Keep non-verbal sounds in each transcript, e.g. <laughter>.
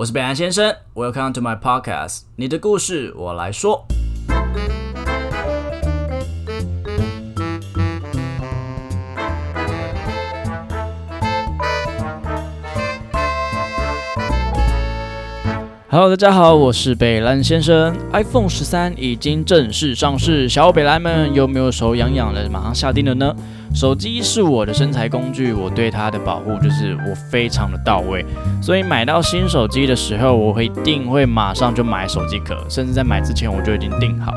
我是北岸先生，Welcome to my podcast，你的故事我来说。Hello，大家好，我是北兰先生。iPhone 十三已经正式上市，小北兰们有没有手痒痒的，马上下定了呢？手机是我的身材工具，我对它的保护就是我非常的到位，所以买到新手机的时候，我会一定会马上就买手机壳，甚至在买之前我就已经定好。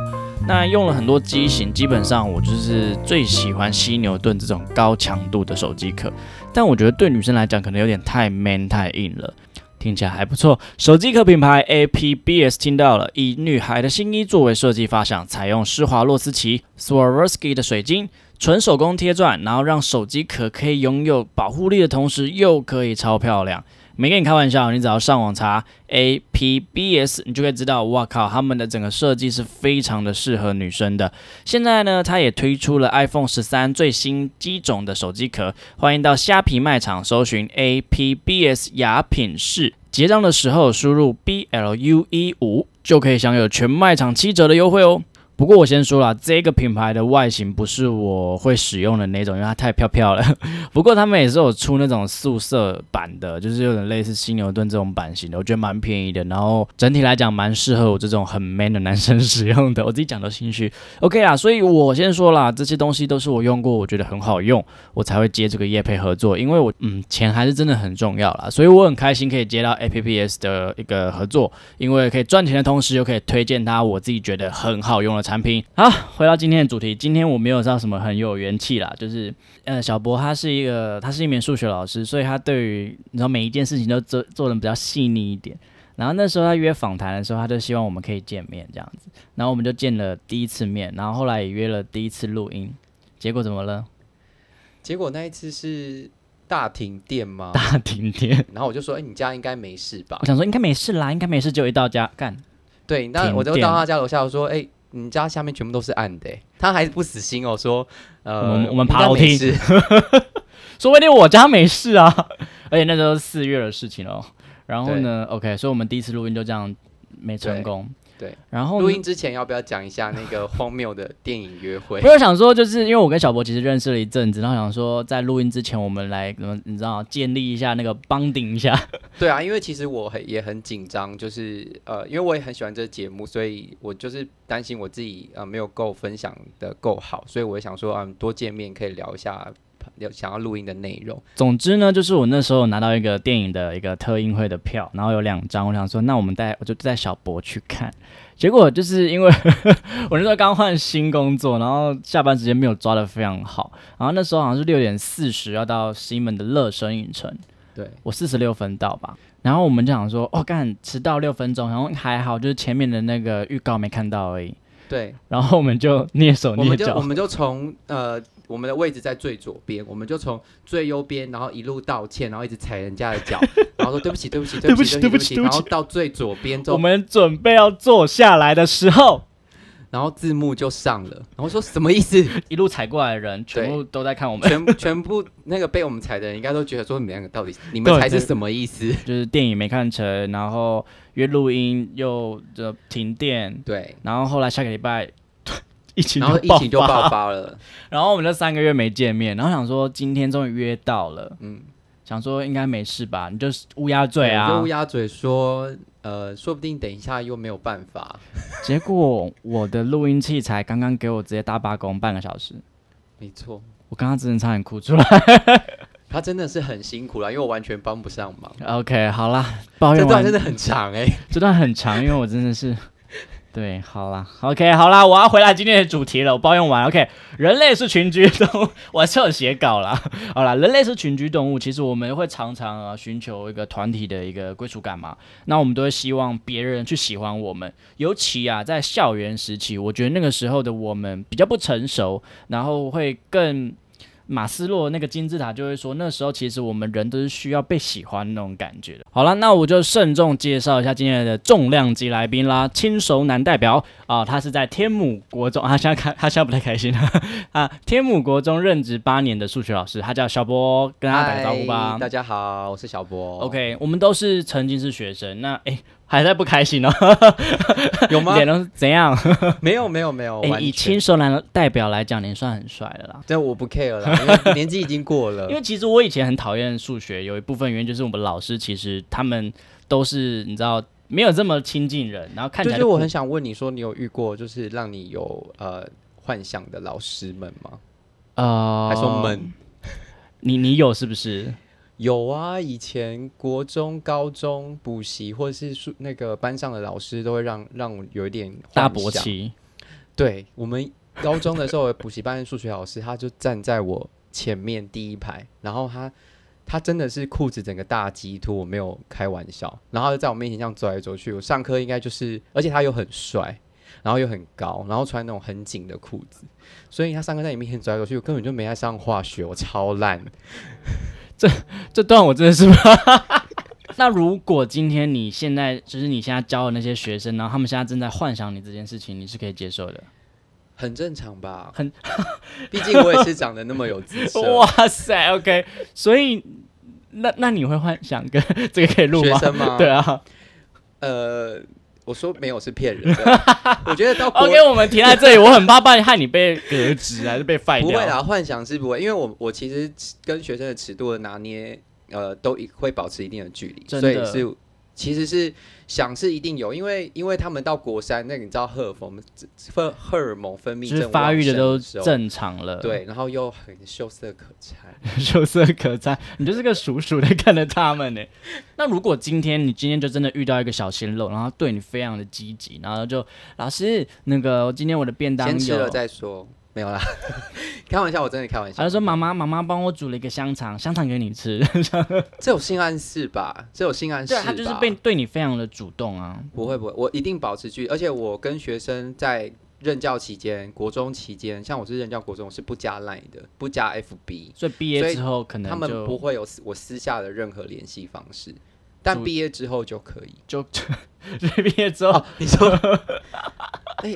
那用了很多机型，基本上我就是最喜欢犀牛盾这种高强度的手机壳，但我觉得对女生来讲可能有点太 man 太硬了。听起来还不错，手机壳品牌 APBS 听到了，以女孩的新衣作为设计发想，采用施华洛世奇 Swarovski 的水晶，纯手工贴钻，然后让手机壳可以拥有保护力的同时，又可以超漂亮。没跟你开玩笑，你只要上网查 APBS，你就会知道，哇靠，他们的整个设计是非常的适合女生的。现在呢，它也推出了 iPhone 十三最新机种的手机壳，欢迎到虾皮卖场搜寻 APBS 雅品室，结账的时候输入 B L U E 五，就可以享有全卖场七折的优惠哦。不过我先说了，这个品牌的外形不是我会使用的那种，因为它太飘飘了。<laughs> 不过他们也是有出那种素色版的，就是有点类似犀牛盾这种版型的，我觉得蛮便宜的。然后整体来讲，蛮适合我这种很 man 的男生使用的。<laughs> 我自己讲都心虚。OK 啦，所以我先说啦，这些东西都是我用过，我觉得很好用，我才会接这个业配合作。因为我嗯，钱还是真的很重要啦，所以我很开心可以接到 APPS 的一个合作，因为可以赚钱的同时，又可以推荐他我自己觉得很好用的产品。好，回到今天的主题，今天我没有到什么很有元气啦，就是呃，小博他是一个，他是一名数学老师，所以他对于你知道每一件事情都做做的比较细腻一点。然后那时候他约访谈的时候，他就希望我们可以见面这样子，然后我们就见了第一次面，然后后来也约了第一次录音，结果怎么了？结果那一次是大停电吗？大停电。然后我就说，哎，你家应该没事吧？我想说应该没事啦，应该没事，就一到家干。对，那我就到他家楼下，我说，哎。你家下面全部都是暗的，他还是不死心哦，说，呃，我们爬楼梯，<laughs> 说不定我家没事啊，而且那时候四月的事情哦，然后呢，OK，所以我们第一次录音就这样没成功。对，然后录音之前要不要讲一下那个 <laughs> 荒谬的电影约会？我有想说，就是因为我跟小博其实认识了一阵子，然后想说在录音之前，我们来，你知道，建立一下那个帮顶一下。<laughs> 对啊，因为其实我很也很紧张，就是呃，因为我也很喜欢这个节目，所以我就是担心我自己呃没有够分享的够好，所以我也想说，嗯，多见面可以聊一下。有想要录音的内容。总之呢，就是我那时候拿到一个电影的一个特映会的票，然后有两张，我想说，那我们带我就带小博去看。结果就是因为 <laughs> 我那时候刚换新工作，然后下班时间没有抓的非常好，然后那时候好像是六点四十要到西门的乐声影城，对我四十六分到吧，然后我们就想说，哦，干迟到六分钟，然后还好，就是前面的那个预告没看到而已。对，然后我们就蹑手蹑脚，我们就从呃。我们的位置在最左边，我们就从最右边，然后一路道歉，然后一直踩人家的脚，然后说对不起，对不起，对不起，<laughs> 对不起，然后到最左边，我们准备要坐下来的时候，然后字幕就上了，然后说什么意思？一路踩过来的人全部都在看我们，全 <laughs> 全部那个被我们踩的人应该都觉得说你们两个到底你们才是什么意思？<laughs> 就是电影没看成，然后约录音又就停电，对，然后后来下个礼拜。疫情然后疫情就爆发了，然后我们这三个月没见面，然后想说今天终于约到了，嗯，想说应该没事吧？你就乌鸦嘴啊，就乌鸦嘴说，呃，说不定等一下又没有办法。<laughs> 结果我的录音器材刚刚给我直接大罢工半个小时，没错，我刚刚真的差点哭出来。<laughs> 他真的是很辛苦了，因为我完全帮不上忙。OK，好啦，抱怨这段真的很长哎，这段很长，因为我真的是。对，好啦 o k 好啦，我要回来今天的主题了。我抱怨完，OK，人类是群居动物，我是有写稿啦。<laughs> 好啦，人类是群居动物，其实我们会常常啊寻求一个团体的一个归属感嘛。那我们都会希望别人去喜欢我们，尤其啊在校园时期，我觉得那个时候的我们比较不成熟，然后会更马斯洛那个金字塔就会说，那时候其实我们人都是需要被喜欢那种感觉的。好了，那我就慎重介绍一下今天的重量级来宾啦，轻熟男代表啊，他是在天母国中，他现在开他现在不太开心啊，天母国中任职八年的数学老师，他叫小波，跟他打个招呼吧。大家好，我是小波。OK，我们都是曾经是学生，那哎。还在不开心哦？<laughs> 有吗？脸都怎样？<laughs> 没有没有没有。哎，以轻熟男代表来讲，您算很帅的啦。这我不 care 了，<laughs> 年纪已经过了。因为其实我以前很讨厌数学，有一部分原因就是我们老师其实他们都是你知道没有这么亲近人，然后看起来。就是我很想问你说，你有遇过就是让你有呃幻想的老师们吗？呃，还说们？你你有是不是？有啊，以前国中、高中补习或者是数那个班上的老师都会让让我有一点大勃起。对我们高中的时候，补习班的数学老师他就站在我前面第一排，然后他他真的是裤子整个大鸡突，我没有开玩笑，然后就在我面前这样走来走去。我上课应该就是，而且他又很帅，然后又很高，然后穿那种很紧的裤子，所以他上课在你面前走来走去，我根本就没在上化学，我超烂。这这段我真的是，<laughs> 那如果今天你现在就是你现在教的那些学生，然后他们现在正在幻想你这件事情，你是可以接受的，很正常吧？很，<laughs> 毕竟我也是长得那么有姿色。<laughs> 哇塞，OK，所以那那你会幻想跟这个可以录吗？学生吗？对啊，呃。我说没有是骗人的，<laughs> 我觉得到 OK，我们停在这里，我很怕把你害你被革职还是被废掉。不会啦，幻想是不会，因为我我其实跟学生的尺度的拿捏，呃，都会保持一定的距离，所以是其实是。想是一定有，因为因为他们到国三，那你知道荷尔蒙分荷尔蒙分泌正发育的都正常了，对，然后又很秀色可餐，<laughs> 秀色可餐，你就是个鼠鼠的看着他们呢。<laughs> 那如果今天你今天就真的遇到一个小鲜肉，然后对你非常的积极，然后就老师那个今天我的便当先吃了再说。没有啦，<laughs> 开玩笑，我真的开玩笑。他说：“妈妈，妈妈帮我煮了一个香肠，香肠给你吃。<laughs> ”这有性暗示吧？这有性暗示。对，他就是被对你非常的主动啊。不会不会，我一定保持距离。而且我跟学生在任教期间，国中期间，像我是任教国中，我是不加 line 的，不加 FB。所以毕业之后，可能他们不会有我私下的任何联系方式。但毕业之后就可以。就 <laughs> 毕业之后，你说，哎。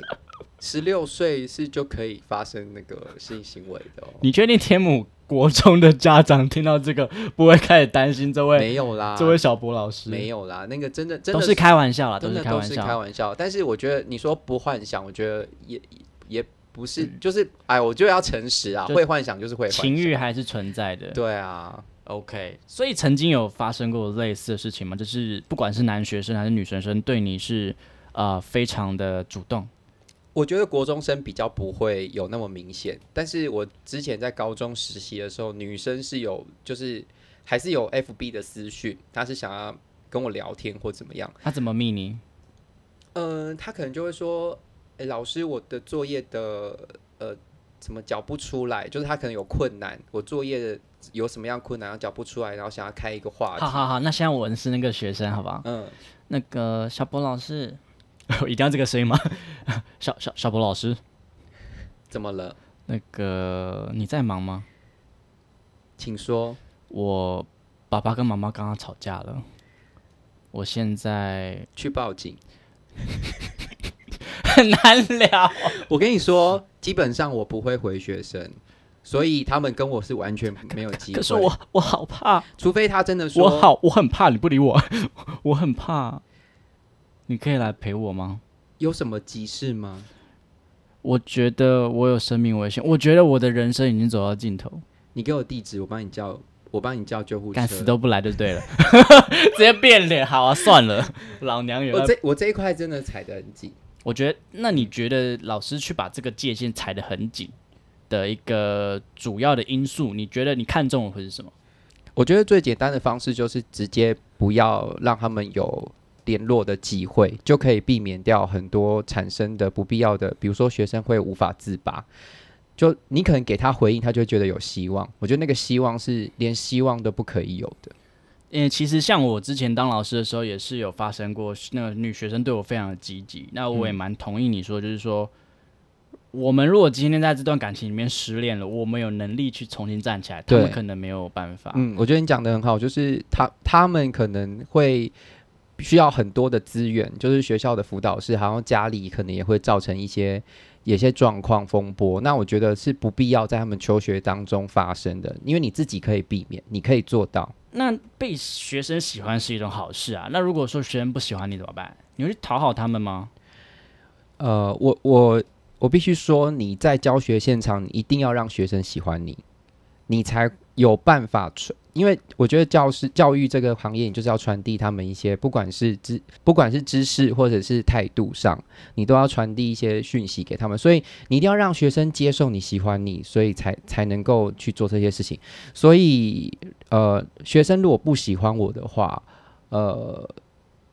十六岁是就可以发生那个性行为的哦。你确定天母国中的家长听到这个不会开始担心这位？没有啦，这位小博老师没有啦。那个真的真的都是开玩笑啦，真的都是开玩笑。但是我觉得你说不幻想，我觉得也也不是，就是哎，我就要诚实啊，会幻想就是会情欲还是存在的。对啊，OK。所以曾经有发生过类似的事情吗？就是不管是男学生还是女学生，对你是呃非常的主动。我觉得国中生比较不会有那么明显，但是我之前在高中实习的时候，女生是有，就是还是有 FB 的私讯，她是想要跟我聊天或怎么样。她怎么密你？嗯，她可能就会说：“哎，老师，我的作业的呃怎么缴不出来？就是她可能有困难，我作业有什么样困难，要缴不出来，然后想要开一个话题。”好好好，那现在我是那个学生，好不好？嗯，那个小博老师。<laughs> 一定要这个声音吗？<laughs> 小小小博老师，怎么了？那个你在忙吗？请说。我爸爸跟妈妈刚刚吵架了，我现在去报警。很 <laughs> 难聊。我跟你说，基本上我不会回学生，所以他们跟我是完全没有机会。可是我我好怕，除非他真的说，我好我很怕你不理我，我很怕。你可以来陪我吗？有什么急事吗？我觉得我有生命危险，我觉得我的人生已经走到尽头。你给我地址，我帮你叫，我帮你叫救护车。敢死都不来就对了，<laughs> 直接变脸。好啊，算了，老娘有。我这我这一块真的踩得很紧。我觉得，那你觉得老师去把这个界限踩得很紧的一个主要的因素，你觉得你看中的会是什么？我觉得最简单的方式就是直接不要让他们有。联络的机会就可以避免掉很多产生的不必要的，比如说学生会无法自拔。就你可能给他回应，他就觉得有希望。我觉得那个希望是连希望都不可以有的。因为其实像我之前当老师的时候，也是有发生过那个女学生对我非常的积极。那我也蛮同意你说，就是说我们如果今天在这段感情里面失恋了，我们有能力去重新站起来，他们可能没有办法。嗯，我觉得你讲的很好，就是他他们可能会需要很多的资源，就是学校的辅导室，好像家里可能也会造成一些有些状况风波。那我觉得是不必要在他们求学当中发生的，因为你自己可以避免，你可以做到。那被学生喜欢是一种好事啊。那如果说学生不喜欢你怎么办？你会去讨好他们吗？呃，我我我必须说，你在教学现场，你一定要让学生喜欢你，你才有办法传。因为我觉得教师教育这个行业，你就是要传递他们一些，不管是知不管是知识或者是态度上，你都要传递一些讯息给他们。所以你一定要让学生接受你喜欢你，所以才才能够去做这些事情。所以呃，学生如果不喜欢我的话，呃，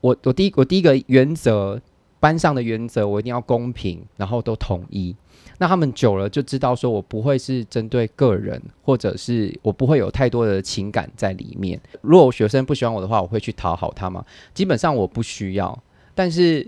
我我第一我第一个原则班上的原则，我一定要公平，然后都统一。那他们久了就知道，说我不会是针对个人，或者是我不会有太多的情感在里面。如果学生不喜欢我的话，我会去讨好他吗？基本上我不需要，但是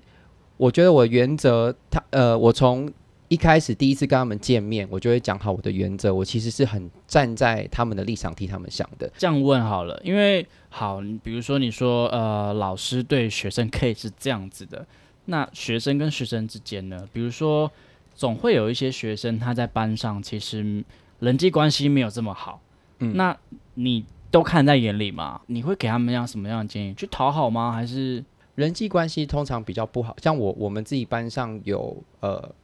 我觉得我原则，他呃，我从一开始第一次跟他们见面，我就会讲好我的原则。我其实是很站在他们的立场替他们想的。这样问好了，因为好，比如说你说呃，老师对学生可以是这样子的，那学生跟学生之间呢？比如说，总会有一些学生他在班上其实人际关系没有这么好，嗯那你都看在眼里吗？你会给他们样什么样的建议？去讨好吗？还是人际关系通常比较不好，像我我们自己班上有呃，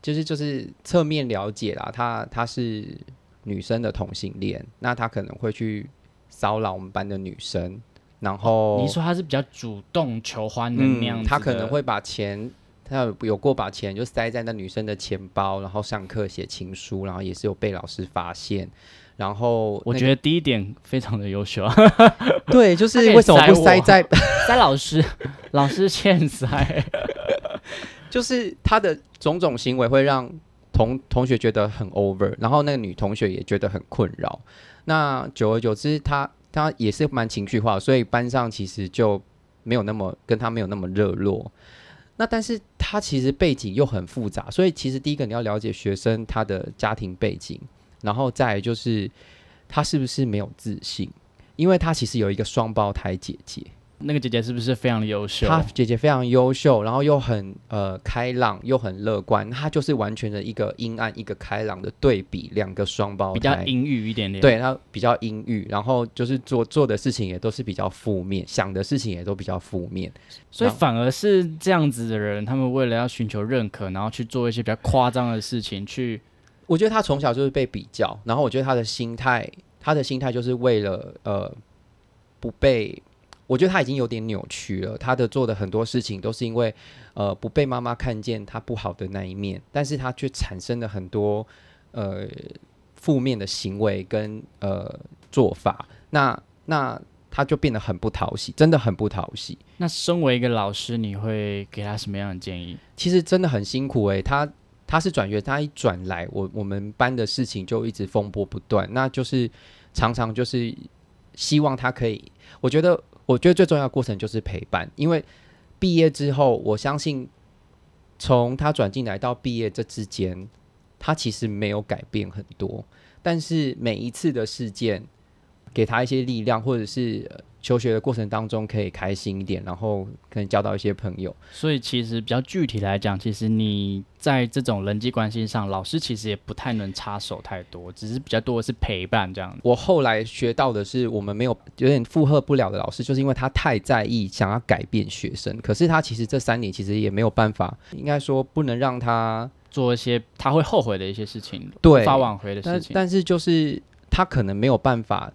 就是就是侧面了解啦，她她是女生的同性恋，那她可能会去骚扰我们班的女生，然后你说他是比较主动求欢的那样子的、他可能会把钱，他有有过把钱就塞在那女生的钱包，然后上课写情书，然后也是有被老师发现。然后我觉得第一点非常的优秀啊，<laughs> 对，就是为什么不塞在 <laughs> 塞老师，老师欠塞。<laughs> 就是他的种种行为会让同同学觉得很 over，然后那个女同学也觉得很困扰。那久而久之，他他也是蛮情绪化，所以班上其实就没有那么跟他没有那么热络。那但是他其实背景又很复杂，所以其实第一个你要了解学生他的家庭背景，然后再就是他是不是没有自信，因为他其实有一个双胞胎姐姐。那个姐姐是不是非常的优秀？她姐姐非常优秀，然后又很呃开朗，又很乐观，她就是完全的一个阴暗，一个开朗的对比，两个双胞胎，比较阴郁一点点。，对她比较阴郁，然后就是做做的事情也都是比较负面，想的事情也都比较负面。所以反而是这样子的人，他们为了要寻求认可，然后去做一些比较夸张的事情，去我觉得她从小就是被比较，然后我觉得她的心态，她的心态就是为了呃不被。我觉得他已经有点扭曲了，他的做的很多事情都是因为，呃，不被妈妈看见他不好的那一面，但是他却产生了很多呃负面的行为跟呃做法，那那他就变得很不讨喜，真的很不讨喜。那身为一个老师，你会给他什么样的建议？其实真的很辛苦诶、他他是转学，他一转来，我我们班的事情就一直风波不断，那就是常常就是希望他可以，我觉得我觉得最重要的过程就是陪伴，因为毕业之后，我相信从他转进来到毕业这之间，他其实没有改变很多，但是每一次的事件给他一些力量，或者是。呃求学的过程当中可以开心一点，然后可能交到一些朋友。所以其实比较具体来讲，其实你在这种人际关系上，老师其实也不太能插手太多，只是比较多的是陪伴这样。我后来学到的是，我们没有有点负荷不了的老师，就是因为他太在意想要改变学生，可是他其实这三年其实也没有办法，应该说不能让他做一些他会后悔的一些事情，对无法挽回的事情。但是就是他可能没有办法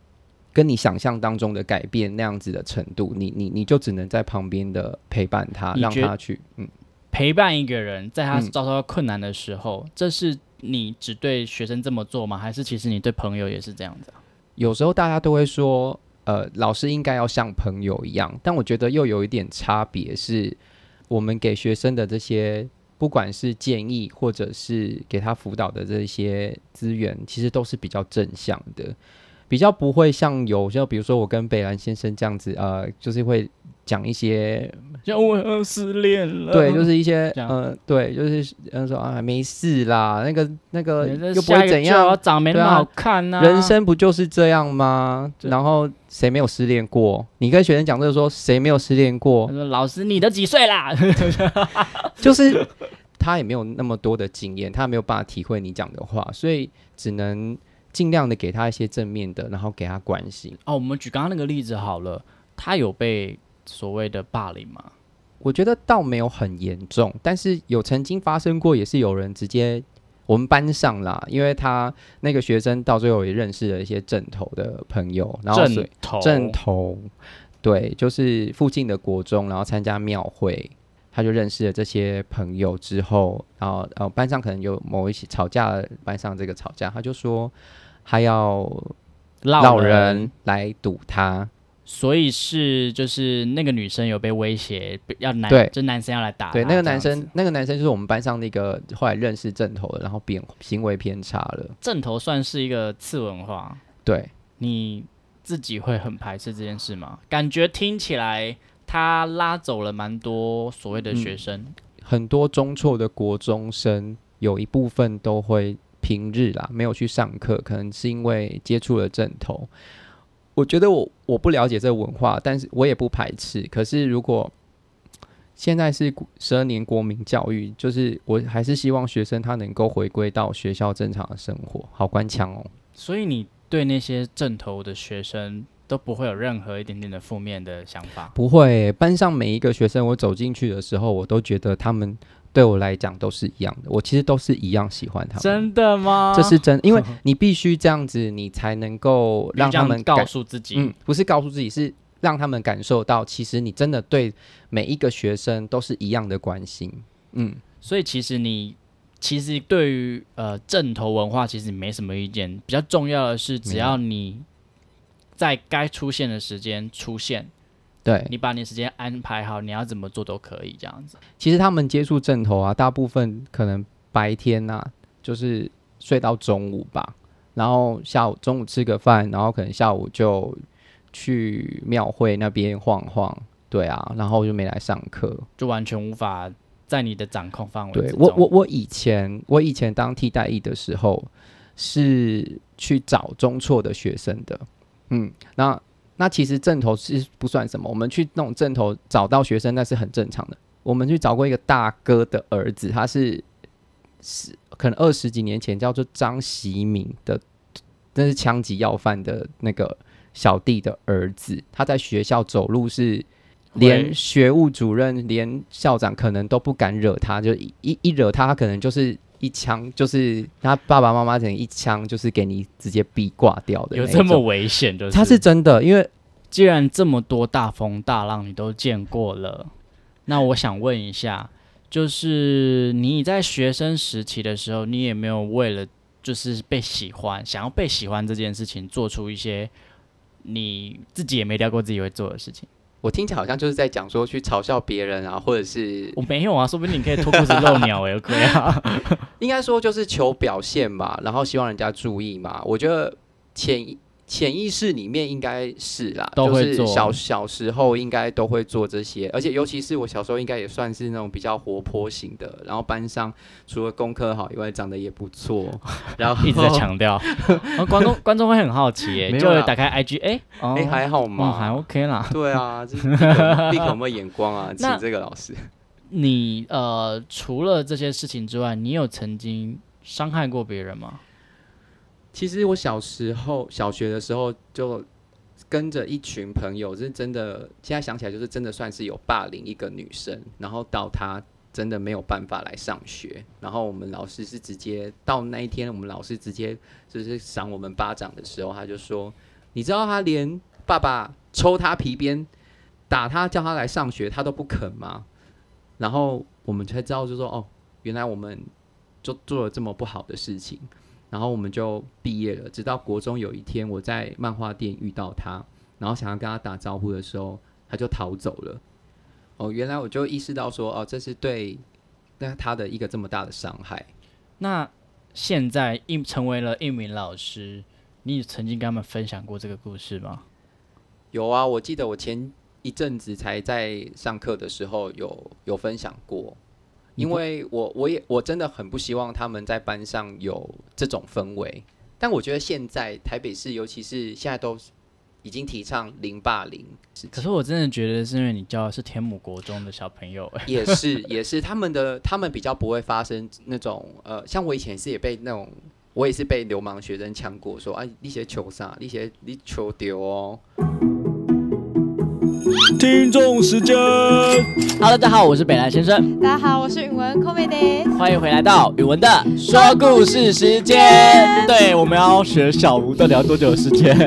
跟你想象当中的改变那样子的程度，你你你就只能在旁边的陪伴他，让他去嗯。陪伴一个人，在他嗯遭受到困难的时候，这是你只对学生这么做吗？还是其实你对朋友也是这样子啊？有时候大家都会说，呃，老师应该要像朋友一样，但我觉得又有一点差别，是我们给学生的这些，不管是建议或者是给他辅导的这些资源，其实都是比较正向的，比较不会像有就比如说我跟北兰先生这样子，呃，就是会讲一些像我失恋了。对，就是一些这样呃，对，就是嗯说啊没事啦，那个那个又不会怎样就要，长没那么好看呐、人生不就是这样吗？然后谁没有失恋过？你跟学生讲这个说谁没有失恋过？说：“老师，你都几岁啦？<laughs> 就是他也没有那么多的经验，他没有办法体会你讲的话，所以只能尽量的给他一些正面的，然后给他关心。哦，我们举刚刚那个例子好了，他有被所谓的霸凌吗？我觉得倒没有很严重，但是有曾经发生过，也是有人直接我们班上啦，因为他那个学生到最后也认识了一些正头的朋友，然后正头正头，对，就是附近的国中，然后参加庙会，他就认识了这些朋友之后，然后呃班上可能有某一些吵架，班上这个吵架，他就说他要老老人来堵他，所以是就是那个女生有被威胁，要男对。就男生要来打对，那个男生，那个男生就是我们班上那个后来认识正头的，然后变行为偏差了，正头算是一个次文化，对。你自己会很排斥这件事吗？感觉听起来他拉走了蛮多所谓的学生，很多中辍的国中生有一部分都会平日啦，没有去上课，可能是因为接触了正头。我觉得我我不了解这个文化，但是我也不排斥。可是如果现在是十二年国民教育，就是我还是希望学生他能够回归到学校正常的生活。好官腔哦，所以你对那些正头的学生都不会有任何一点点的负面的想法。不会，班上每一个学生，我走进去的时候，我都觉得他们对我来讲都是一样的。我其实都是一样喜欢他们。真的吗？这是真，因为 <laughs> 你必须这样子，你才能够让他们告，诉自己，嗯，不是告诉自己，是让他们感受到，其实你真的对每一个学生都是一样的关心。嗯，所以其实你其实对于呃正头文化其实没什么意见，比较重要的是只要你在该出现的时间出现，对，你把你时间安排好，你要怎么做都可以这样子。其实他们接触正头啊，大部分可能白天呐、就是睡到中午吧，然后下午中午吃个饭，然后可能下午就去庙会那边晃晃，对啊，然后就没来上课。就完全无法在你的掌控范围。对我，我我以前我以前当替代役的时候，是去找中辍的学生的，嗯，那那其实正头是不算什么，我们去那种正头找到学生那是很正常的。我们去找过一个大哥的儿子，他是是可能二十几年前叫做张习敏的，那是枪击要犯的那个小弟的儿子，他在学校走路是连学务主任、连校长可能都不敢惹他，就一一一惹他，他可能就是一枪，就是他爸爸妈妈可能一枪就是给你直接逼挂掉的。有这么危险，就是他是真的，因为既然这么多大风大浪你都见过了，那我想问一下，就是你在学生时期的时候，你也没有为了就是被喜欢，想要被喜欢这件事情，做出一些你自己也没料过自己会做的事情？我听起来好像就是在讲说去嘲笑别人啊，或者是我没有啊，说不定你可以脱裤子露鸟也可以啊。<laughs> 应该说就是求表现吧，然后希望人家注意嘛。我觉得潜潜意识里面应该是啦，就是都会做小小时候应该都会做这些，而且尤其是我小时候应该也算是那种比较活泼型的，然后班上除了功课好以外，长得也不错，<laughs> 然后一直在强调，然 <laughs> 后观众观众会很好奇耶，<laughs> 没有啦就会打开 IG，哎、哦，哎、还好哦嘛，还 OK 啦。对啊，这立刻有没有眼光啊？请那这个老师。你呃，除了这些事情之外，你有曾经伤害过别人吗？其实我小时候小学的时候就跟着一群朋友，是真的，现在想起来就是真的算是有霸凌一个女生，然后到她真的没有办法来上学，然后我们老师是直接到那一天，我们老师直接就是赏我们巴掌的时候，他就说：“你知道他连爸爸抽他皮鞭、打他、叫他来上学，他都不肯吗？”然后我们才知道，就说：“哦，原来我们就做了这么不好的事情。”然后我们就毕业了。直到国中有一天，我在漫画店遇到他，然后想要跟他打招呼的时候，他就逃走了。哦，原来我就意识到说，哦，这是对那他的一个这么大的伤害。那现在一成为了一名老师，你曾经跟他们分享过这个故事吗？有啊，我记得我前一阵子才在上课的时候有有分享过，因为我我也我真的很不希望他们在班上有这种氛围，但我觉得现在台北市，尤其是现在都已经提倡零霸凌，可是我真的觉得是因为你教的是天母国中的小朋友，哎，也是也是他们的他们比较不会发生那种呃，像我以前是也被那种我也是被流氓学生呛过，说啊你些球啥，你些你球丢哦。听众时间，Hello，大家好，我是北兰先生。大家好，我是允文 c o m e d y 欢迎回来到允文的说故事时间。对，我们要学小吴，到底要多久的时间？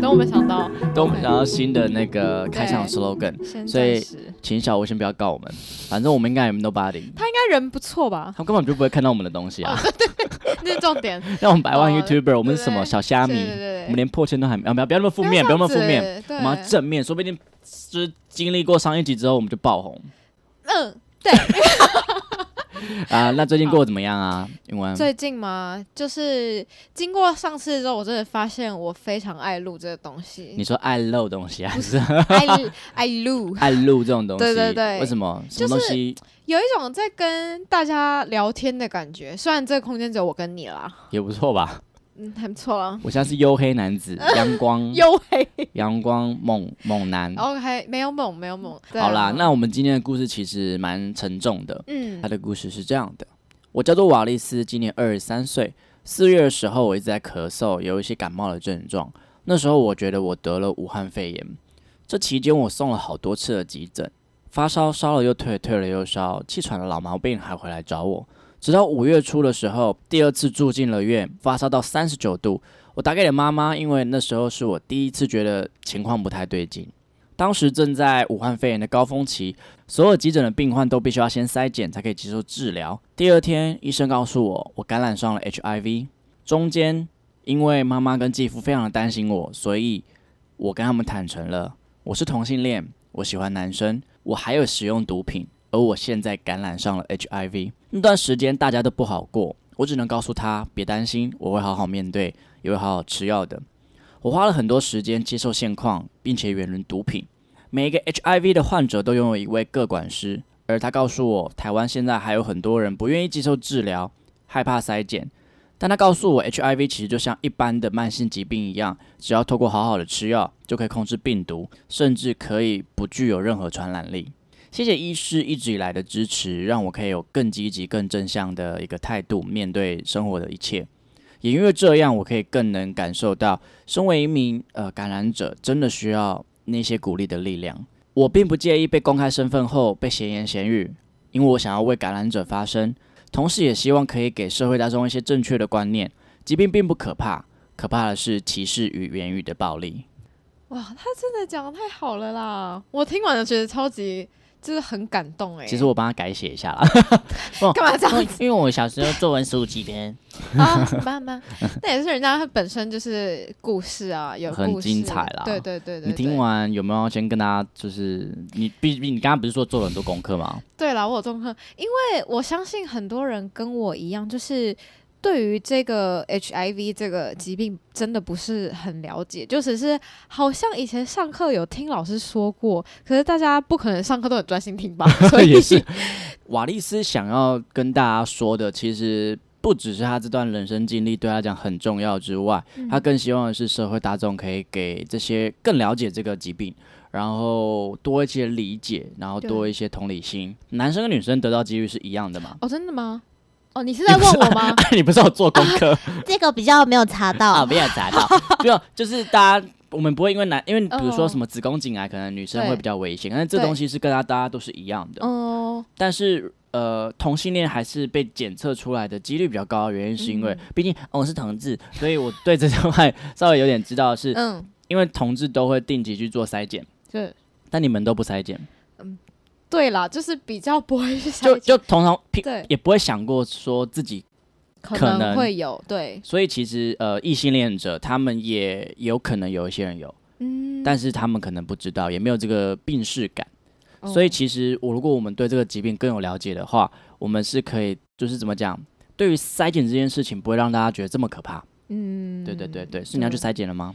等我们想到，等我们想到新的那个开场 slogan，所以请小吴先不要告我们，反正我们应该也 nobody。他应该人不错吧？他根本就不会看到我们的东西啊。<laughs> 对，<laughs> 那是重点。<laughs> 那我们百万 YouTuber，我们是什么小虾米？我们连破千都还没有，不要不要那么负面，不要那么负面，我们要正面，说不定。就是经历过上一集之后，我们就爆红。嗯，对。<laughs> 啊，那最近过得怎么样啊？因为最近吗？就是经过上次之后，我真的发现我非常爱录这个东西。你说爱录东西还是爱爱录爱录这种东西？对对对。为什么？什么东西？有一种在跟大家聊天的感觉。虽然这个空间只有我跟你啦，也不错吧。嗯，还不错啊。我现在是黝黑男子，<laughs> 阳光黝黑，阳光猛猛男。OK，没有猛，没有猛。好啦，那我们今天的故事其实蛮沉重的。嗯，他的故事是这样的：我叫做瓦利斯，今年二十三岁。四月的时候，我一直在咳嗽，有一些感冒的症状。那时候我觉得我得了武汉肺炎。这期间我送了好多次的急诊，发烧烧了又退，退了又烧，气喘的老毛病还回来找我。直到五月初的时候，第二次住进了院，发烧到三十九度。我打给了妈妈，因为那时候是我第一次觉得情况不太对劲。当时正在武汉肺炎的高峰期，所有急诊的病患都必须要先筛检才可以接受治疗。第二天，医生告诉我我感染上了 HIV。中间因为妈妈跟继父非常的担心我，所以我跟他们坦诚了我是同性恋，我喜欢男生，我还有使用毒品。而我现在感染上了 HIV，那段时间大家都不好过，我只能告诉他别担心，我会好好面对，也会好好吃药的。我花了很多时间接受现况，并且远离毒品。每一个 HIV 的患者都拥有一位个管师，而他告诉我，台湾现在还有很多人不愿意接受治疗，害怕筛检。但他告诉我，HIV 其实就像一般的慢性疾病一样，只要透过好好的吃药，就可以控制病毒，甚至可以不具有任何传染力。谢谢医师一直以来的支持，让我可以有更积极、更正向的一个态度面对生活的一切。也因为这样，我可以更能感受到，身为一名呃感染者，真的需要那些鼓励的力量。我并不介意被公开身份后被闲言闲语，因为我想要为感染者发声，同时也希望可以给社会大众一些正确的观念。疾病并不可怕，可怕的是歧视与言语的暴力。哇，他真的讲的太好了啦！我听完了觉得超级。就是很感动哎，其实我帮他改写一下啦。<laughs> 干嘛这样子？因为我小时候作文十五几篇啊，<laughs> 慢慢，那也是人家他本身就是故事啊，有很精彩啦。对对对对。你听完有没有先跟大家就是你毕竟你刚刚不是说做了很多功课吗？对啦，我有功课，因为我相信很多人跟我一样，就是。对于这个 HIV 这个疾病，真的不是很了解，就只是好像以前上课有听老师说过，可是大家不可能上课都很专心听吧？<laughs> 所以也是瓦利斯想要跟大家说的，其实不只是他这段人生经历对他讲很重要之外，他更希望的是社会大众可以给这些更了解这个疾病，然后多一些理解，然后多一些同理心。男生跟女生得到几率是一样的吗？哦，真的吗？哦，你是在问我吗？你不是 <laughs> 有做功课？这个比较没有查到啊，没有查到。没有，就是大家我们不会因为男，因为比如说什么子宫颈癌，可能女生会比较危险，但是这东西是跟大家都是一样的。哦。但是呃，同性恋还是被检测出来的几率比较高，原因是因为毕竟我是同志，所以我对这块稍微有点知道，是嗯，因为同志都会定期去做筛检，对，但你们都不筛检。对啦，就是比较不会去就就通常对。也不会想过说自己可能会有对，所以其实呃异性恋者他们也有可能有一些人有，嗯，但是他们可能不知道，也没有这个病视感，所以其实我如果我们对这个疾病更有了解的话，我们是可以就是怎么讲，对于筛检这件事情不会让大家觉得这么可怕，嗯，对对对对，是你要去筛检了吗？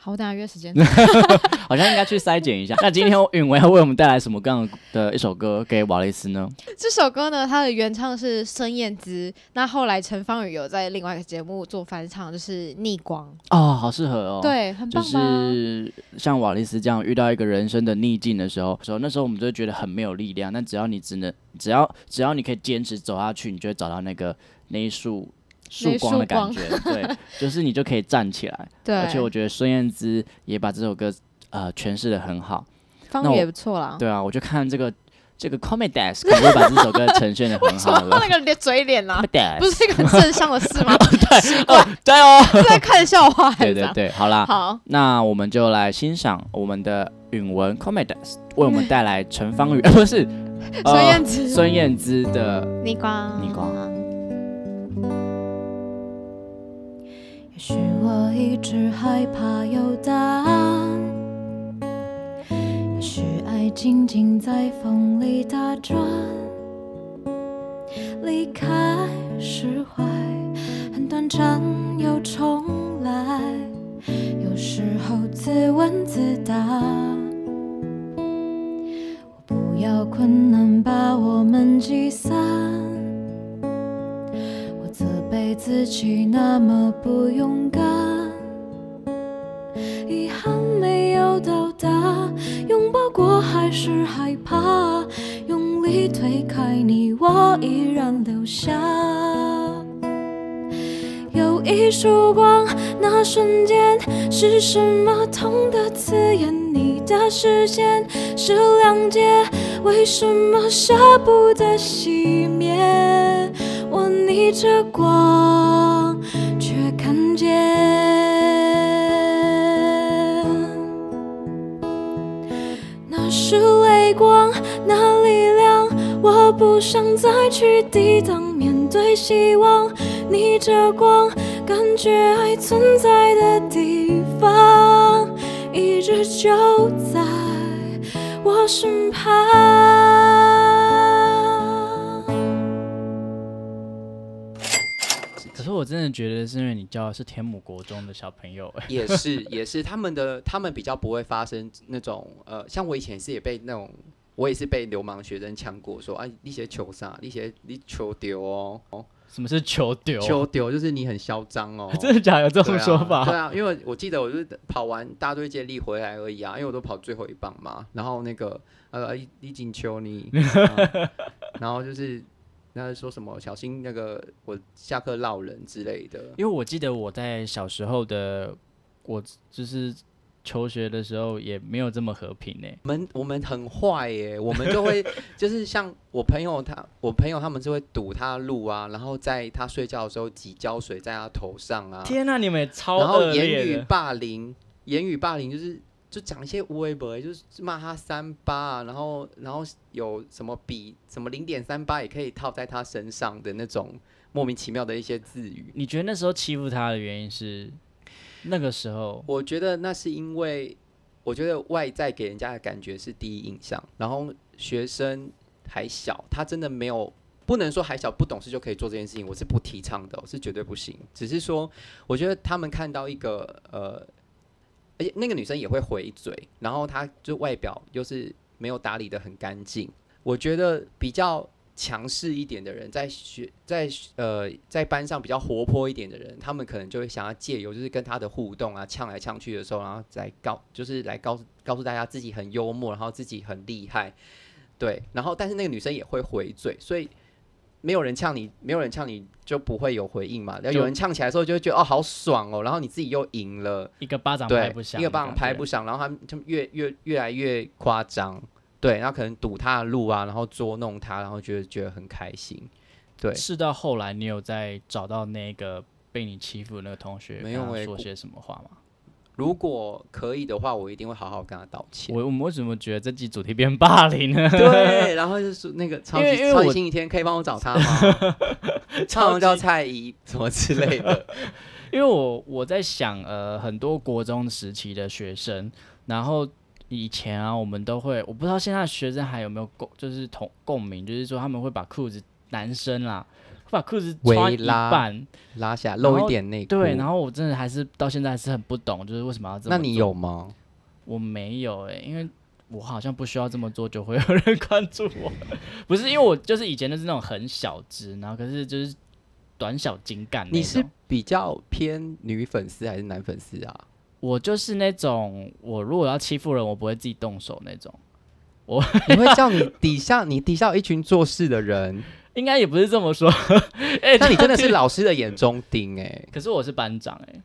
好，我等下约时间。<laughs> 好像应该去筛检一下。<laughs> 那今天允文要为我们带来什么样的一首歌给瓦雷斯呢？这首歌呢，它的原唱是孙燕姿，那后来陈芳宇有在另外一个节目做翻唱，就是《逆光》。哦，好适合哦。，对，很就棒就？是像瓦雷斯这样遇到一个人生的逆境的时候，时候那时候我们就会觉得很没有力量。但只要你只能，只要只要你可以坚持走下去，你就会找到那个那一束曙光的感觉。对，<laughs> 就是你就可以站起来。对，而且我觉得孙燕姿也把这首歌呃诠释的很好。方宇也不错啦。对啊，我就看这个这个 Comic Desk 可以把这首歌呈现的很好了那个脸嘴脸啦不是一个很正向的事吗？奇怪，加油！是在看笑话？<laughs> 对对对，好啦，好，那我们就来欣赏我们的允文 Comedex 为我们带来陈芳宇，呃，不是呃孙燕姿，孙燕姿的逆光，逆光。也许我一直害怕有答案，也许爱静静在风里打转，离开释怀，很短暂又重来，有时候自问自答。我不要困难把我们击对自己那么不勇敢，遗憾没有到达，拥抱过还是害怕，用力推开你，我依然留下。有一束光，那瞬间是什么痛的刺眼？你的视线是谅解，为什么舍不得熄灭？逆着光，却看见那是泪光，那力量，我不想再去抵挡，面对希望，逆着光，感觉爱存在的地方，一直就在我身旁。我真的觉得是因为你教的是天母国中的小朋友，哎，也是 <laughs> 也是，他们的他们比较不会发生那种呃，像我以前是也被那种，我也是被流氓学生呛过，说啊，你写球啥，你写你球丢哦，哦什么是球丢？球丢就是你很嚣张哦，<laughs> 真的假的有这种说法？对啊，因为我记得我就是跑完大队接力回来而已啊，因为我都跑最后一棒嘛。然后那个呃李李锦秋你，啊 <laughs> 然后就是那说什么小心那个我下课闹人之类的。因为我记得我在小时候的我就是求学的时候也没有这么和平呢。我们我们很坏耶，我们就会 <laughs> 就是像我朋友他，我朋友他们就会堵他路啊，然后在他睡觉的时候挤胶水在他头上啊，天呐、你们也超然后言语。霸凌，言语霸凌就是就讲一些无为不为，就是骂他三八啊，然后然后有什么比什么零点三八也可以套在他身上的那种莫名其妙的一些字语。你觉得那时候欺负他的原因是那个时候？我觉得那是因为，我觉得外在给人家的感觉是第一印象，然后学生还小，他真的没有。不能说还小不懂事就可以做这件事情，我是不提倡的，我是绝对不行。只是说，我觉得他们看到一个呃，而且那个女生也会回嘴，然后她就外表又是没有打理的很干净。我觉得比较强势一点的人，在学在呃在班上比较活泼一点的人，他们可能就会想要借由就是跟他的互动啊，呛来呛去的时候，然后再告就是来告诉告诉大家自己很幽默，然后自己很厉害，对，然后但是那个女生也会回嘴，所以。没有人呛你，没有人呛你就不会有回应嘛。然后有人呛起来的时候，就会觉得哦好爽哦，然后你自己又赢了，一个巴掌拍不，响，一个巴掌拍不。响，然后他们就越越越来越夸张，对，然后可能堵他的路啊，然后捉弄他，然后觉得觉得很开心，对，是到后来你有在找到那个被你欺负的那个同学，没有说些什么话吗？如果可以的话，我一定会好好跟他道歉。我我们为什么觉得这集主题变霸凌呢？对，然后就是那个超级 <laughs> 超级星期天，可以帮我找他吗？<laughs> 唱王叫蔡依什么之类的，<laughs> 因为我我在想，呃，很多国中时期的学生，然后以前啊，我们都会，我不知道现在学生还有没有共，就是同共鸣，就是说他们会把裤子，男生啦，把裤子穿拉半，拉下露一点内裤。对，然后我真的还是到现在还是很不懂，就是为什么要这么那你有吗？我没有哎、因为我好像不需要这么做就会有人 <laughs> 关注我，不是因为我就是以前就是那种很小只，然后可是就是短小精干。你是比较偏女粉丝还是男粉丝啊？我就是那种我如果要欺负人，我不会自己动手那种。我你会叫你底下你底下有一群做事的人，应该也不是这么说，<laughs> 哎、那你真的是老师的眼中钉哎、可是我是班长哎、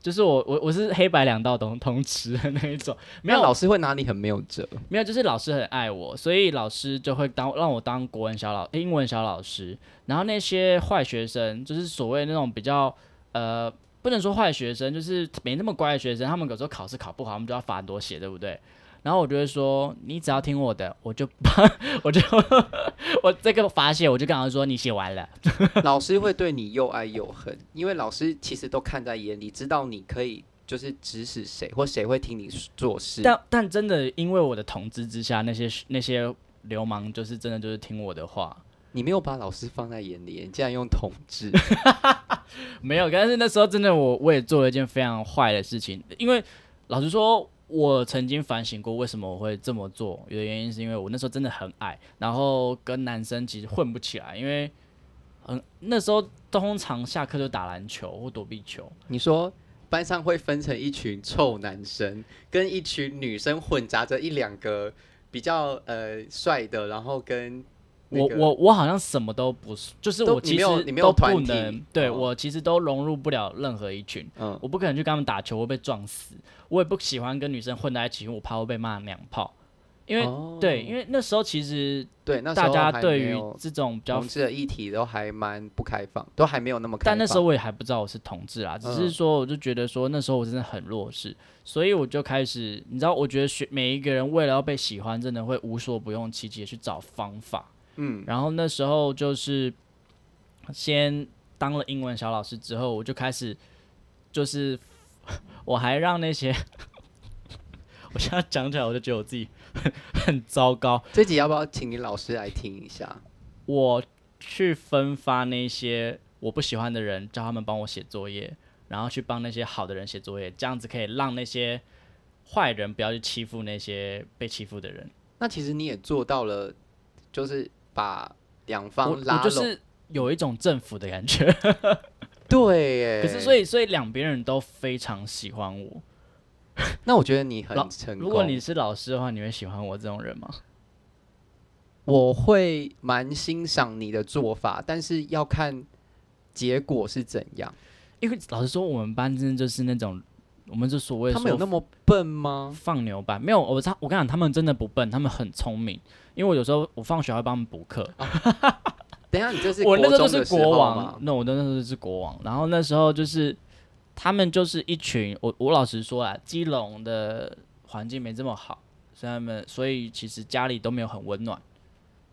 就是我我我是黑白两道通通吃的那一种，<laughs> 没有老师会拿你很没有辙。没有，就是老师很爱我，所以老师就会当让我当国文小老英文小老师。然后那些坏学生，就是所谓那种比较呃，不能说坏学生，就是没那么乖的学生，他们有时候考试考不好，我们就要罚很多写，对不对？然后我就会说，你只要听我的，我就 <laughs> 我就 <laughs> 我这个罚写，我就跟老师说你写完了。<laughs> 老师会对你又爱又恨，因为老师其实都看在眼里，知道你可以就是指使谁或谁会听你做事。但但真的因为我的统治之下，那些那些流氓就是真的就是听我的话。你没有把老师放在眼里，你竟然用统治。没有，但是那时候真的我我也做了一件非常坏的事情，因为老实说，我曾经反省过为什么我会这么做，有的原因是因为我那时候真的很矮，然后跟男生其实混不起来，因为嗯那时候通常下课就打篮球或躲避球，你说班上会分成一群臭男生，跟一群女生混杂着一两个比较呃帅的，然后跟、我我我好像什么都不是，就是我其实都不能，对哦我其实都融入不了任何一群。嗯我不可能去跟他们打球，我会被撞死。我也不喜欢跟女生混在一起，因为我怕会被骂娘炮。因为、哦对，因为那时候其实对大家对于这种比较同，志的议题都还蛮不开放，都还没有那么开放。但那时候我也还不知道我是同志啊，只是嗯说我就觉得说那时候我真的很弱势，所以我就开始，你知道，我觉得学每一个人为了要被喜欢，真的会无所不用其极的去找方法。嗯，然后那时候就是先当了英文小老师之后，我就开始就是我还让那些，我现在讲起来我就觉得我自己很很糟糕。这集要不要请你老师来听一下？我去分发那些我不喜欢的人，叫他们帮我写作业，然后去帮那些好的人写作业，这样子可以让那些坏人不要去欺负那些被欺负的人。那其实你也做到了，就是把两方拉拢。我就是有一种政府的感觉。<laughs> 对耶，可是，所以所以两边人都非常喜欢我。那我觉得你很成功。如果你是老师的话，你会喜欢我这种人吗？我会蛮欣赏你的做法，但是要看结果是怎样。因为老实说，我们班真的就是那种，我们就所谓说他们有那么笨吗？放牛班，没有我他我跟你讲，他们真的不笨，他们很聪明。因为我有时候我放学还会帮他们补课，<laughs> 等下，你这是我那时候是国王，那我那时候就是国王。然后那时候就是他们就是一群，我我老实说啊，基隆的环境没这么好，所以他们所以其实家里都没有很温暖，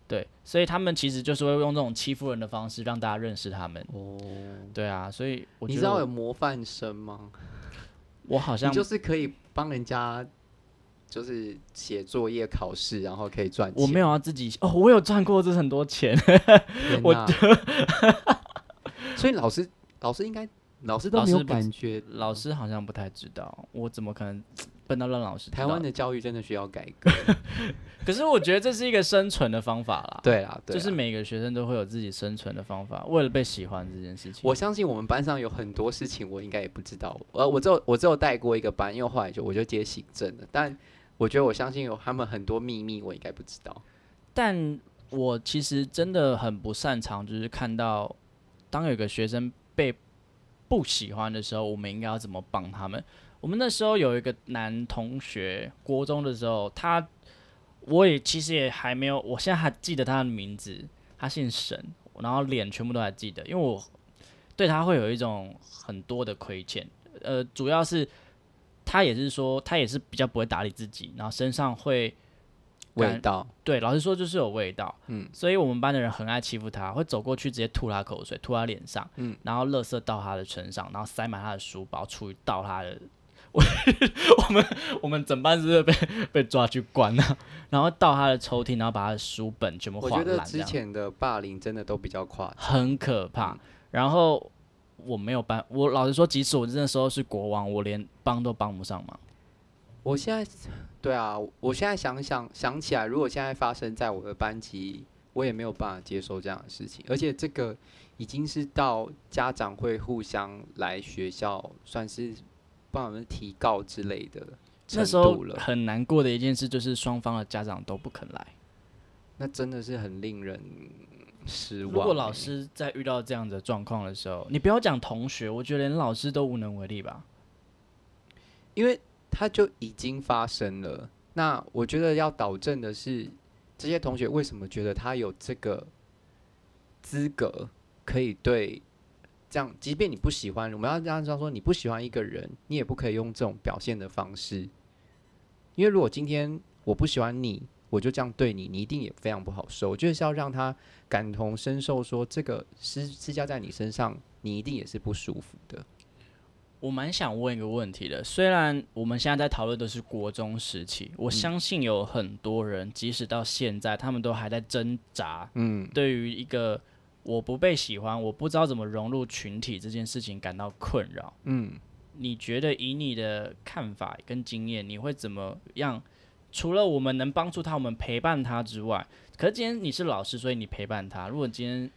对，所以他们其实就是会用这种欺负人的方式让大家认识他们，哦，对啊，所以我你知道有模范生吗？我好像就是可以帮人家，就是写作业、考试，然后可以赚钱。我没有要自己哦，我有赚过这很多钱，<laughs> 我 <laughs> 所以老师老师应该老师都没有感觉。老师好像不太知道，我怎么可能笨到让老师台湾的教育真的需要改革。<laughs> 可是我觉得这是一个生存的方法啦。对啊，就是每个学生都会有自己生存的方法，为了被喜欢这件事情。我相信我们班上有很多事情我应该也不知道。呃，我只有我只有带过一个班，因为后来就我就接行政了。但我觉得我相信有他们很多秘密我应该不知道。但我其实真的很不擅长，就是看到当有个学生被不喜欢的时候，我们应该要怎么帮他们。我们那时候有一个男同学，国中的时候，他我也其实也还没有，我现在还记得他的名字，他姓沈，然后脸全部都还记得，因为我对他会有一种很多的亏欠，呃，主要是他也是说他也是比较不会打理自己，然后身上会味道，对，老实说就是有味道，嗯。所以我们班的人很爱欺负他，会走过去直接吐他口水，吐他脸上，嗯。然后垃圾到他的身上，然后塞满他的书包，出去倒他的。我 <laughs> 我们我们整班是不是被被抓去关了、<laughs> 然后到他的抽屉，然后把他的书本全部我觉得划烂，这样之前的霸凌真的都比较夸张。很可怕。然后我没有办，我老实说，即使我那时候是国王，我连帮都帮不上忙。我现在，对啊，我现在想想想起来，如果现在发生在我的班级，我也没有办法接受这样的事情，而且这个已经是到家长会互相来学校，算是帮我们提告之类的那时候。很难过的一件事就是双方的家长都不肯来。那真的是很令人失望欸。如果老师在遇到这样的状况的时候，你不要讲同学，我觉得连老师都无能为力吧。因为他就已经发生了。那我觉得要导正的是，这些同学为什么觉得他有这个资格可以对这样，即便你不喜欢，我们要这样说，你不喜欢一个人，你也不可以用这种表现的方式。因为如果今天我不喜欢你，我就这样对你，你一定也非常不好受。我觉得是要让他感同身受，说这个施施加在你身上，你一定也是不舒服的。我蛮想问一个问题的，虽然我们现在在讨论的是国中时期，我相信有很多人，即使到现在，他们都还在挣扎，嗯，对于一个我不被喜欢，我不知道怎么融入群体这件事情感到困扰。嗯。你觉得以你的看法跟经验，你会怎么样？除了我们能帮助他，我们陪伴他之外，可是今天你是老师，所以你陪伴他。如果今天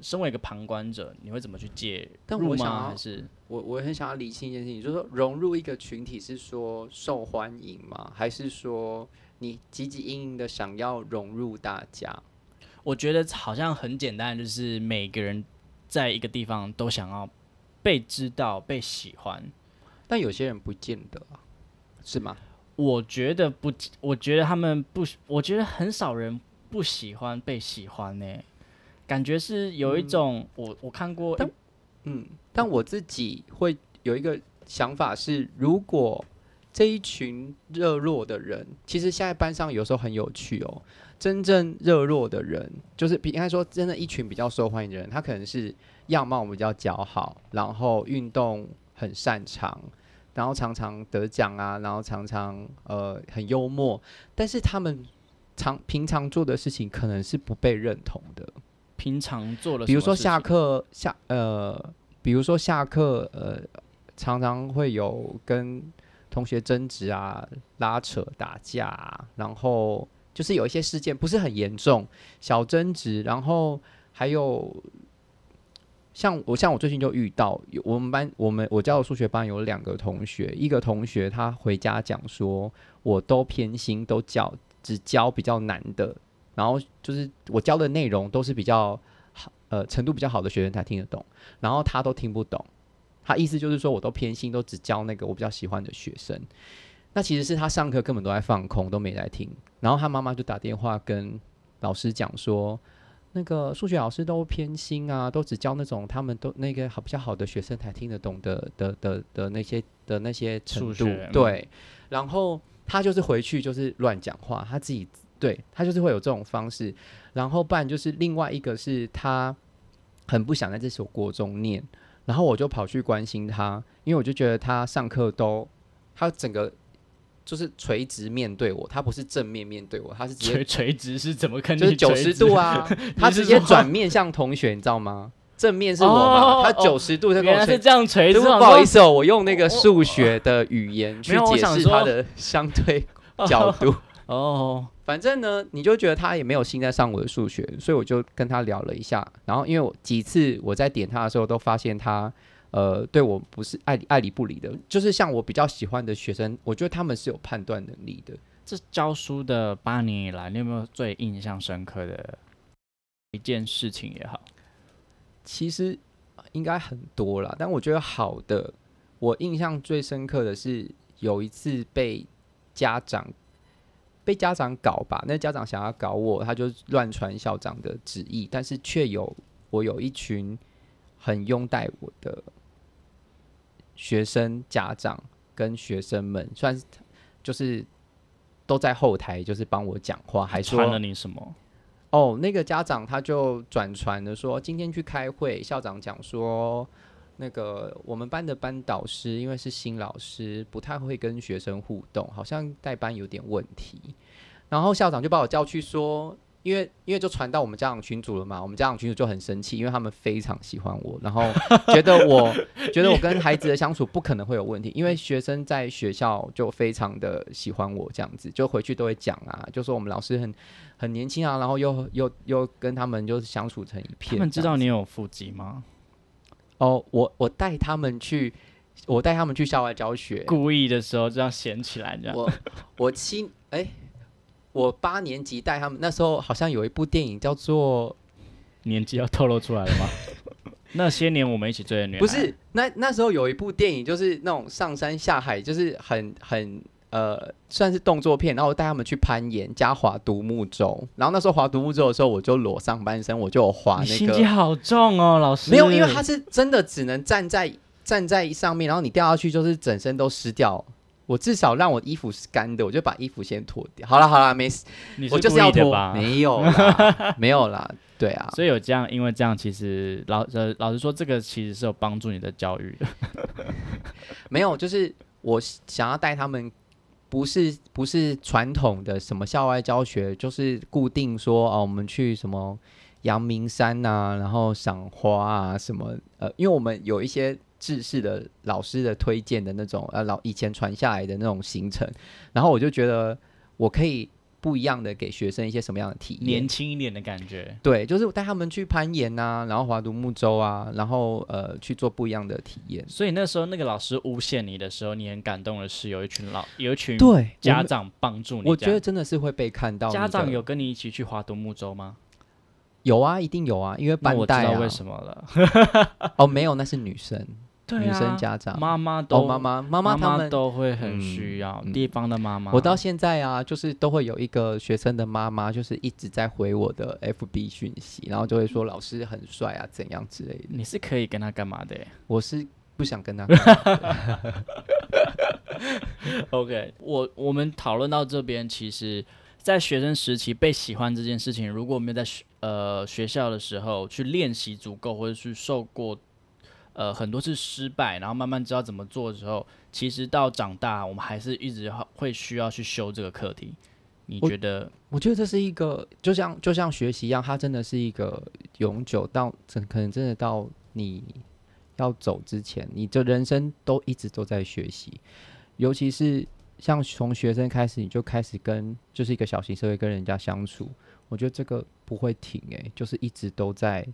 身为一个旁观者，你会怎么去介入吗？但我想要还是我我很想要理清一件事情，就是说融入一个群体是说受欢迎吗？还是说你积极应应的想要融入大家？我觉得好像很简单，就是每个人在一个地方都想要被知道、被喜欢。但有些人不见得啊，是吗？我觉得不，我觉得他们不，我觉得很少人不喜欢被喜欢呢、感觉是有一种，我我看过但嗯，但我自己会有一个想法是，如果这一群热络的人，其实现在班上有时候很有趣哦。真正热络的人，就是比应该说，真的一群比较受欢迎的人，他可能是样貌比较姣好，然后运动很擅长，然后常常得奖啊，然后常常呃很幽默，但是他们常平常做的事情可能是不被认同的。平常做了，比如说下，课下呃，比如说下课呃，常常会有跟同学争执啊、拉扯、打架、啊，然后就是有一些事件不是很严重，小争执，然后还有像我像我最近就遇到，有我们班我们我教的数学班有两个同学，一个同学他回家讲说，我都偏心，都教只教比较难的。然后就是我教的内容都是比较好，呃，程度比较好的学生才听得懂，然后他都听不懂。他意思就是说，我都偏心，都只教那个我比较喜欢的学生。那其实是他上课根本都在放空，都没在听。然后他妈妈就打电话跟老师讲说，那个数学老师都偏心啊，都只教那种他们都那个好比较好的学生才听得懂的的的的那些的那些程度对，然后他就是回去就是乱讲话，他自己对他就是会有这种方式。然后不然就是另外一个是他很不想在这所国中念，然后我就跑去关心他，因为我就觉得他上课都他整个就是垂直面对我，他不是正面面对我，他是直接垂垂直是怎么看？就是九十度，<laughs> 啊，他直接转面向同学，你知道吗？正面是我嘛，他九十度在跟我是这样垂直，不好意思哦，我用那个数学的语言去解释他的相对角度。<laughs> 哦，反正呢，你就觉得他也没有心在上我的数学，所以我就跟他聊了一下。然后因为我几次我在点他的时候，都发现他呃对我不是爱理爱理不理的，就是像我比较喜欢的学生，我觉得他们是有判断能力的。这教书的八年以来，你有没有最印象深刻的一件事情也好？其实应该很多啦，但我觉得好的，我印象最深刻的是有一次被家长被家长搞吧，那家长想要搞我，他就乱传校长的旨意，但是却有我有一群很拥戴我的学生家长跟学生们，算是就是都在后台就是帮我讲话，还说传了你什么？哦，那个家长他就转传的说，今天去开会，校长讲说，那个我们班的班导师因为是新老师，不太会跟学生互动，好像带班有点问题。然后校长就把我叫去说，因为因为就传到我们家长群组了嘛，我们家长群组就很生气，因为他们非常喜欢我，然后 <laughs> 觉得我觉得我跟孩子的相处不可能会有问题，因为学生在学校就非常的喜欢我这样子，就回去都会讲啊，就说我们老师很很年轻啊，然后又又又跟他们就是相处成一片。他们知道你有腹肌吗？哦，我我带他们去，我带他们去校外教学，故意的时候这样显起来，这样。我我七哎、我八年级带他们，那时候好像有一部电影叫做年纪要透露出来了吗？<laughs> 那些年我们一起追的女孩，不是那那时候有一部电影，就是那种上山下海，就是很很呃算是动作片，然后我带他们去攀岩加划独木舟，然后那时候划独木舟的时候，我就裸上半身，我就有划你那个心机好重哦，老师。没有，因为他是真的只能站在站在上面，然后你掉下去就是整身都湿掉。我至少让我衣服是干的，我就把衣服先脱掉。好了好了，<laughs> 没事，你我就是要脱，吧？没有啦，<laughs> 没有啦，对啊，所以有这样，因为这样其实老呃老实说，这个其实是有帮助你的教育的。<laughs> 没有，就是我想要带他们，不是不是传统的什么校外教学，就是固定说哦，我们去什么阳明山呐、然后赏花啊什么，呃，因为我们有一些制式的老师的推荐的那种呃老以前传下来的那种行程，然后我就觉得我可以不一样的给学生一些什么样的体验年。轻一点的感觉。对，就是带他们去攀岩呐、然后划独木舟啊，然后呃去做不一样的体验。所以那时候那个老师诬陷你的时候，你很感动的是有一群老有一群对，家长帮助你。我觉得真的是会被看到。家长有跟你一起去划独木舟吗？有啊，一定有啊，因为班带啊。道为什么了。<laughs> 哦，没有，那是女生，对啊，女生家长。妈妈都哦，妈妈妈妈他们，都会很需要、地方的妈妈。我到现在啊，就是都会有一个学生的妈妈，就是一直在回我的 FB 讯息，然后就会说老师很帅啊，怎样之类的。你是可以跟他干嘛的我是不想跟他？<laughs> OK，我我们讨论到这边，其实，在学生时期被喜欢这件事情，如果没有在学呃学校的时候去练习足够，或者是受过呃很多次失败，然后慢慢知道怎么做的时候，其实到长大，我们还是一直会需要去修这个课题。你觉得？我觉得这是一个，就像就像学习一样，它真的是一个永久到，真可能真的到你要走之前，你的人生都一直都在学习，尤其是像从学生开始，你就开始跟就是一个小型社会跟人家相处，我觉得这个不会停诶、就是一直都在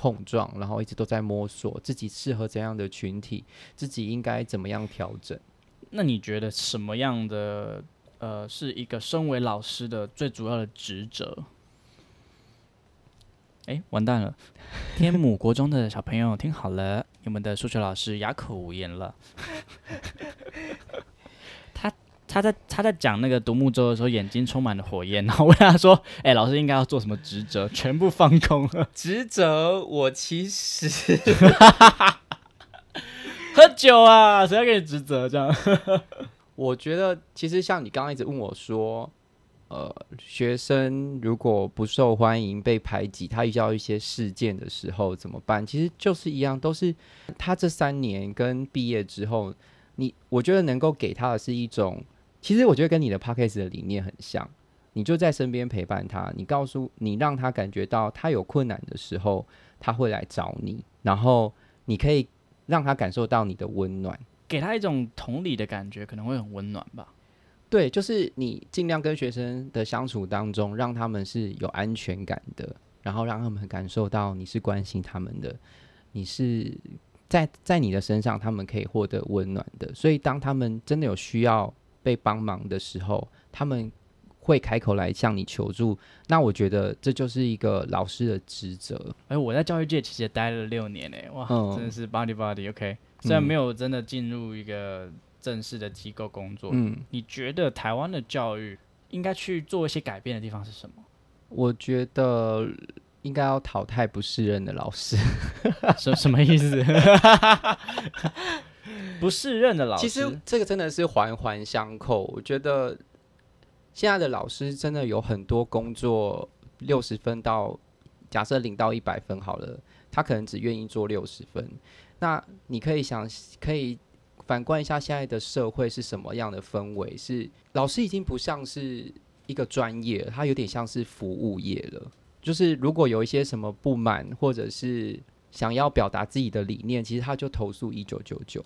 碰撞，然后一直都在摸索自己适合怎样的群体，自己应该怎么样调整。那你觉得什么样的呃是一个身为老师的最主要的职责？哎，完蛋了！<laughs> 天母国中的小朋友听好了，你们的数学老师哑口无言了。他他在他在讲那个独木舟的时候，眼睛充满了火焰，然后问他说：“哎，老师应该要做什么职责？”全部放空了，职责我其实 <laughs> 喝酒啊！谁要给你职责？这样 <laughs> 我觉得其实像你刚刚一直问我说，呃，学生如果不受欢迎、被排挤，他遇到一些事件的时候怎么办？其实就是一样，都是他这三年跟毕业之后，你我觉得能够给他的是一种，其实我觉得跟你的 p a c k a g e 的理念很像，你就在身边陪伴他，你告诉你让他感觉到他有困难的时候，他会来找你，然后你可以让他感受到你的温暖。给他一种同理的感觉，可能会很温暖吧。对，就是你尽量跟学生的相处当中，让他们是有安全感的，然后让他们感受到你是关心他们的，你是在在你的身上，他们可以获得温暖的。所以，当他们真的有需要被帮忙的时候，他们会开口来向你求助。那我觉得这就是一个老师的职责。哎，我在教育界其实也待了六年哎，哇，嗯真的是 body body OK。虽然嗯没有真的进入一个正式的机构工作，嗯，你觉得台湾的教育应该去做一些改变的地方是什么？我觉得应该要淘汰不适任的老师。<laughs> 什什么意思？<laughs> 不适任的老师，其实这个真的是环环相扣。我觉得现在的老师真的有很多工作六十分到假设领到一百分好了，他可能只愿意做六十分。那你可以想，可以反观一下现在的社会是什么样的氛围？是老师已经不像是一个专业，他有点像是服务业了。就是如果有一些什么不满，或者是想要表达自己的理念，其实他就投诉一九九九。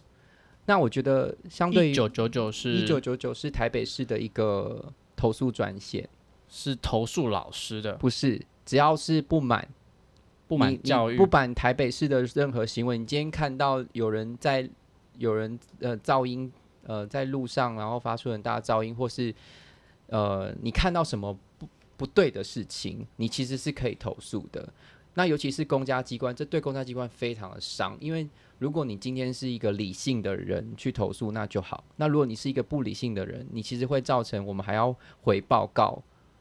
那我觉得相对于一九九九是一九九九是台北市的一个投诉专线，是投诉老师的，不是只要是不满不满教育不满台北市的任何行为，你今天看到有人在有人呃噪音呃在路上，然后发出很大的噪音，或是呃你看到什么不不对的事情，你其实是可以投诉的。那尤其是公家机关，这对公家机关非常的伤，因为如果你今天是一个理性的人去投诉，那就好。那如果你是一个不理性的人，你其实会造成我们还要回报告，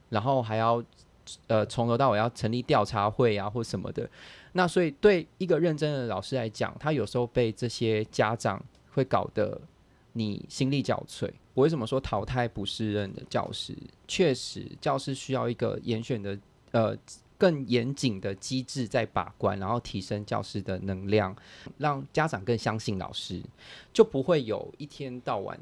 然后还要呃从头到尾要成立调查会啊或什么的。那所以对一个认真的老师来讲，他有时候被这些家长会搞得你心力交瘁。我为什么说淘汰不适任的教师？确实，教师需要一个严选的呃更严谨的机制在把关，然后提升教师的能量，让家长更相信老师，就不会有一天到晚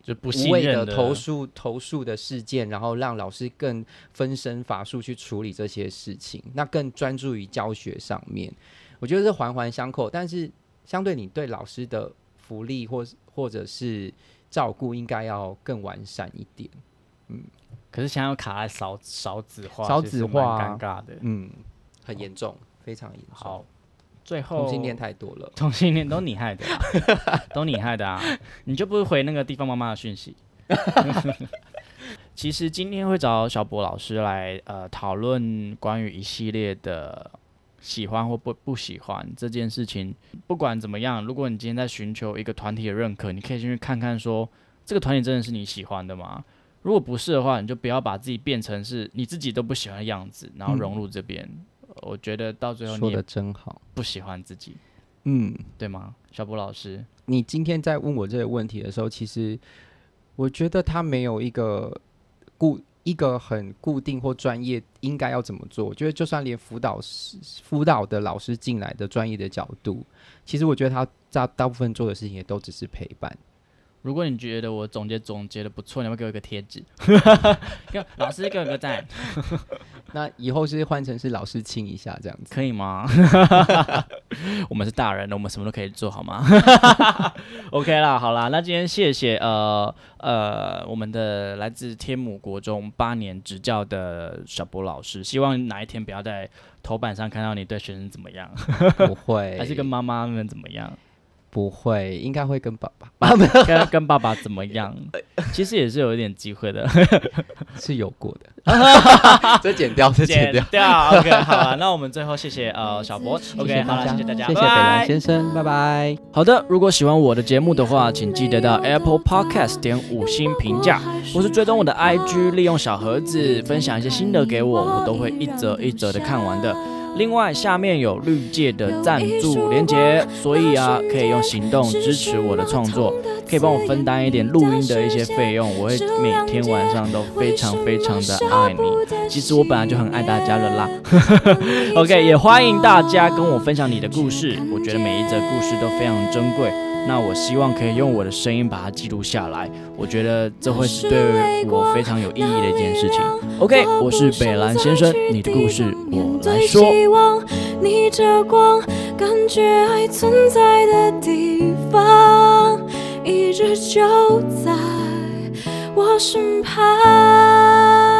就不无谓信任的投诉投诉的事件，然后让老师更分身乏术去处理这些事情，那更专注于教学上面。我觉得是环环相扣，但是相对你对老师的福利或或者是照顾，应该要更完善一点。可是现在又卡在少少子化，少子化尴尬的。嗯，很严重，非常严重。好，最后同性恋太多了。同性恋都你害的、啊，<laughs> 都你害的啊！你就不会回那个地方妈妈的讯息。<laughs> 其实今天会找小博老师来呃讨论关于一系列的喜欢或不不喜欢这件事情。不管怎么样，如果你今天在寻求一个团体的认可，你可以先去看看说这个团体真的是你喜欢的吗？如果不是的话，你就不要把自己变成是你自己都不喜欢的样子，然后融入这边。呃我觉得到最后你说的真好。不喜欢自己，嗯，对吗？小波老师，你今天在问我这个问题的时候，其实我觉得他没有一个固一个很固定或专业应该要怎么做。我觉得就算连辅导师辅导的老师进来的专业的角度，其实我觉得他大大部分做的事情也都只是陪伴。如果你觉得我总结总结的不错，你要不给我一个贴纸？<laughs> 给老师给我个赞，<laughs> 那以后是换成是老师亲一下这样子。可以吗？<laughs> 我们是大人了，我们什么都可以做，好吗？OK 啦，好啦，那今天谢谢呃呃我们的来自天母国中八年执教的小博老师，希望哪一天不要在头版上看到你对学生怎么样，不会，还是跟妈妈们怎么样，不会，应该会跟爸爸 <laughs> 跟跟爸爸怎么样，其实也是有一点机会的。<laughs> 是有过的。<laughs> 这剪掉，这剪掉。掉。OK，好了，那我们最后谢谢呃小博。OK，好了，谢谢大家，谢谢北拜拜兰先生，拜拜。好的，如果喜欢我的节目的话，请记得到 Apple Podcast 点五星评价，或是追踪我的 IG，利用小盒子分享一些心得给我，我都会一则一则的看完的。另外，下面有绿界的赞助连接，所以啊，可以用行动支持我的创作，可以帮我分担一点录音的一些费用，我会每天晚上都非常非常的爱你。其实我本来就很爱大家了啦。<laughs> OK，也欢迎大家跟我分享你的故事，我觉得每一则故事都非常珍贵。那我希望可以用我的声音把它记录下来，我觉得这会是对我非常有意义的一件事情。OK，我是北兰先生，你的故事我来说。希望逆着光，感觉爱存在的地方，一直就在我身旁。